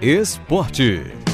Esporte.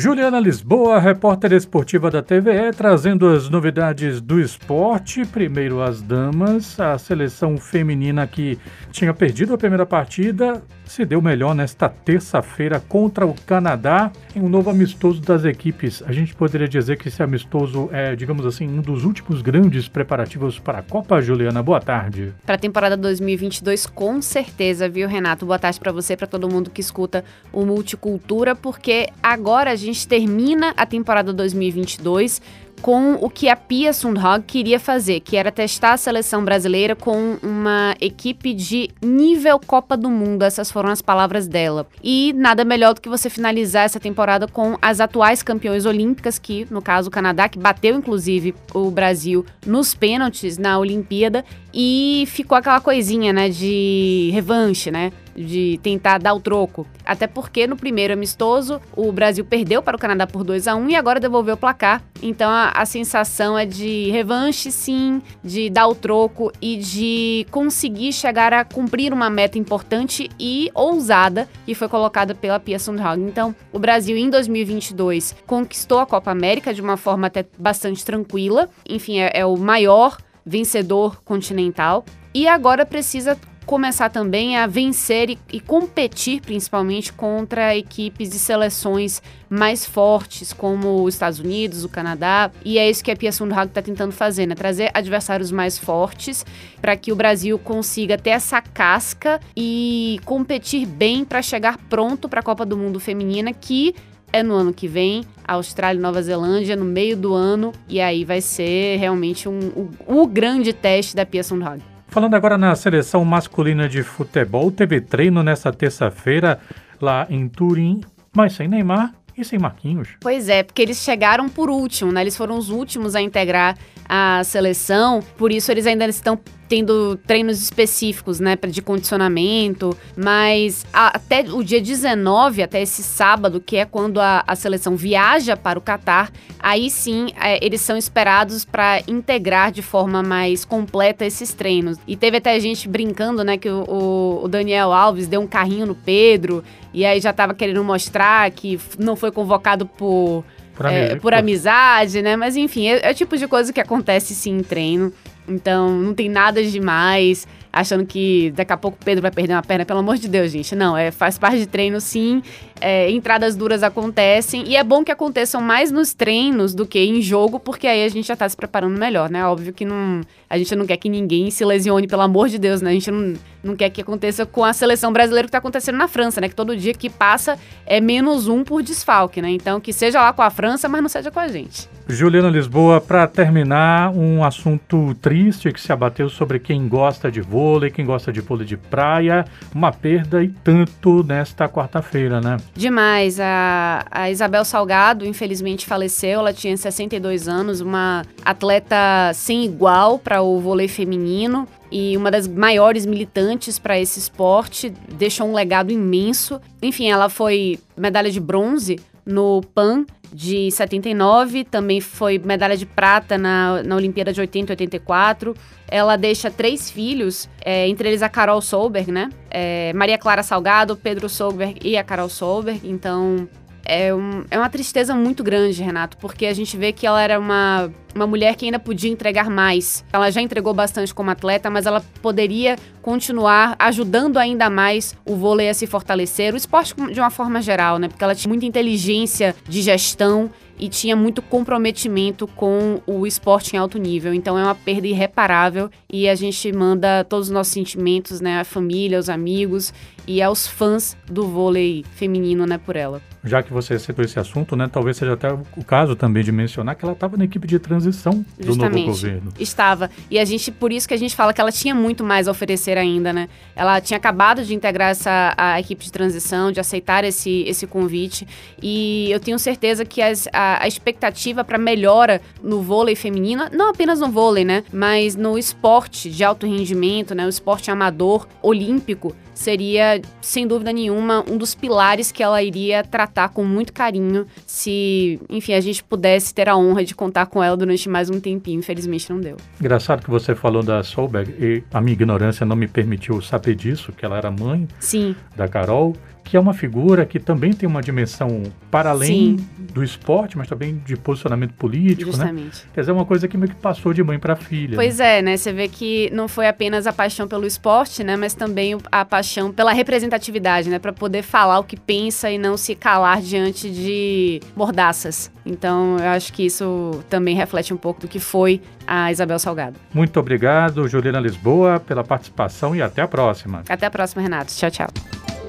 Juliana Lisboa, repórter esportiva da TVE, trazendo as novidades do esporte. Primeiro, as damas. A seleção feminina que tinha perdido a primeira partida se deu melhor nesta terça-feira contra o Canadá em um novo amistoso das equipes. A gente poderia dizer que esse amistoso é, digamos assim, um dos últimos grandes preparativos para a Copa. Juliana, boa tarde. Para a temporada 2022, com certeza, viu, Renato? Boa tarde para você, para todo mundo que escuta o Multicultura, porque agora a gente termina a temporada 2022 com o que a Pia Sundhag queria fazer, que era testar a seleção brasileira com uma equipe de nível Copa do Mundo. Essas foram as palavras dela. E nada melhor do que você finalizar essa temporada com as atuais campeões olímpicas, que no caso o Canadá, que bateu inclusive o Brasil nos pênaltis na Olimpíada e ficou aquela coisinha, né, de revanche, né? De tentar dar o troco. Até porque no primeiro amistoso o Brasil perdeu para o Canadá por 2 a 1 e agora devolveu o placar. Então a, a, sensação é de revanche, sim, de dar o troco e de conseguir chegar a cumprir uma meta importante e ousada que foi colocada pela Pia Sundhage. Então o Brasil em 2022 conquistou a Copa América de uma forma até bastante tranquila. Enfim, é, é o maior vencedor continental e agora precisa começar também a vencer e, e, competir principalmente contra equipes e seleções mais fortes, como os Estados Unidos, o Canadá. E é isso que a Pia Sundhage está tentando fazer, né? Trazer adversários mais fortes para que o Brasil consiga ter essa casca e competir bem para chegar pronto para a Copa do Mundo Feminina, que é no ano que vem, Austrália e Nova Zelândia no meio do ano, e aí vai ser realmente um, o, o grande teste da Pia Sundhage. Falando agora na seleção masculina de futebol, teve treino nessa terça-feira lá em Turim, mas sem Neymar e sem Marquinhos. Pois é, porque eles chegaram por último, né? Eles foram os últimos a integrar a seleção, por isso eles ainda estão tendo treinos específicos, né, de condicionamento, mas até o dia 19, até esse sábado, que é quando a, a seleção viaja para o Catar, aí sim é, eles são esperados para integrar de forma mais completa esses treinos. E teve até gente brincando, né, que o, o Daniel Alves deu um carrinho no Pedro, e aí já estava querendo mostrar que não foi convocado por por, é, por amizade, né? Mas enfim, é, é o tipo de coisa que acontece sim em treino. Então não tem nada demais achando que daqui a pouco o Pedro vai perder uma perna. Pelo amor de Deus, gente. Não, é, faz parte de treino, sim. É, entradas duras acontecem. E é bom que aconteçam mais nos treinos do que em jogo, porque aí a gente já tá se preparando melhor, né? Óbvio que não, a gente não quer que ninguém se lesione, pelo amor de Deus, né? A gente não, não quer que aconteça com a seleção brasileira que tá acontecendo na França, né? Que todo dia que passa é menos um por desfalque, né? Então que seja lá com a França, mas não seja com a gente. Juliana Lisboa, para terminar, um assunto triste que se abateu sobre quem gosta de vôlei, quem gosta de vôlei de praia, uma perda e tanto nesta quarta-feira, né? Demais. A, a Isabel Salgado, infelizmente, faleceu. Ela tinha 62 anos, uma atleta sem igual para o vôlei feminino e uma das maiores militantes para esse esporte, deixou um legado imenso. Enfim, ela foi medalha de bronze no PAN de 79, também foi medalha de prata na, na Olimpíada de 80 e 84. Ela deixa três filhos, é, entre eles a Carol Solberg, né? É, Maria Clara Salgado, Pedro Solberg e a Carol Solberg. Então, é, um, é uma tristeza muito grande, Renato, porque a gente vê que ela era uma, uma mulher que ainda podia entregar mais. Ela já entregou bastante como atleta, mas ela poderia continuar ajudando ainda mais o vôlei a se fortalecer, o esporte de uma forma geral, né? Porque ela tinha muita inteligência de gestão e tinha muito comprometimento com o esporte em alto nível. Então é uma perda irreparável e a gente manda todos os nossos sentimentos, né, à família, aos amigos e aos fãs do vôlei feminino, né, por ela. Já que você citou esse assunto, né, talvez seja até o caso também de mencionar que ela estava na equipe de transição do Justamente, novo governo. Estava. E a gente, por isso que a gente fala que ela tinha muito mais a oferecer ainda, né? Ela tinha acabado de integrar essa a equipe de transição, de aceitar esse, esse convite. E eu tenho certeza que as, a, a expectativa para melhora no vôlei feminino, não apenas no vôlei, né? Mas no esporte de alto rendimento, né? O esporte amador olímpico seria, sem dúvida nenhuma, um dos pilares que ela iria tratar com muito carinho se, enfim, a gente pudesse ter a honra de contar com ela durante mais um tempinho. Infelizmente não deu. Engraçado que você falou da Solberg e a minha ignorância não me permitiu saber disso, que ela era mãe Sim. da Carol. Que é uma figura que também tem uma dimensão para além Sim. do esporte, mas também de posicionamento político, né? Justamente. né? Quer dizer, é uma coisa que meio que passou de mãe para filha. Pois né? é, né? Você vê que não foi apenas a paixão pelo esporte, né? Mas também a paixão pela representatividade, né? Para poder falar o que pensa e não se calar diante de mordaças. Então, eu acho que isso também reflete um pouco do que foi a Isabel Salgado. Muito obrigado, Juliana Lisboa, pela participação e até a próxima. Até a próxima, Renato. Tchau, tchau.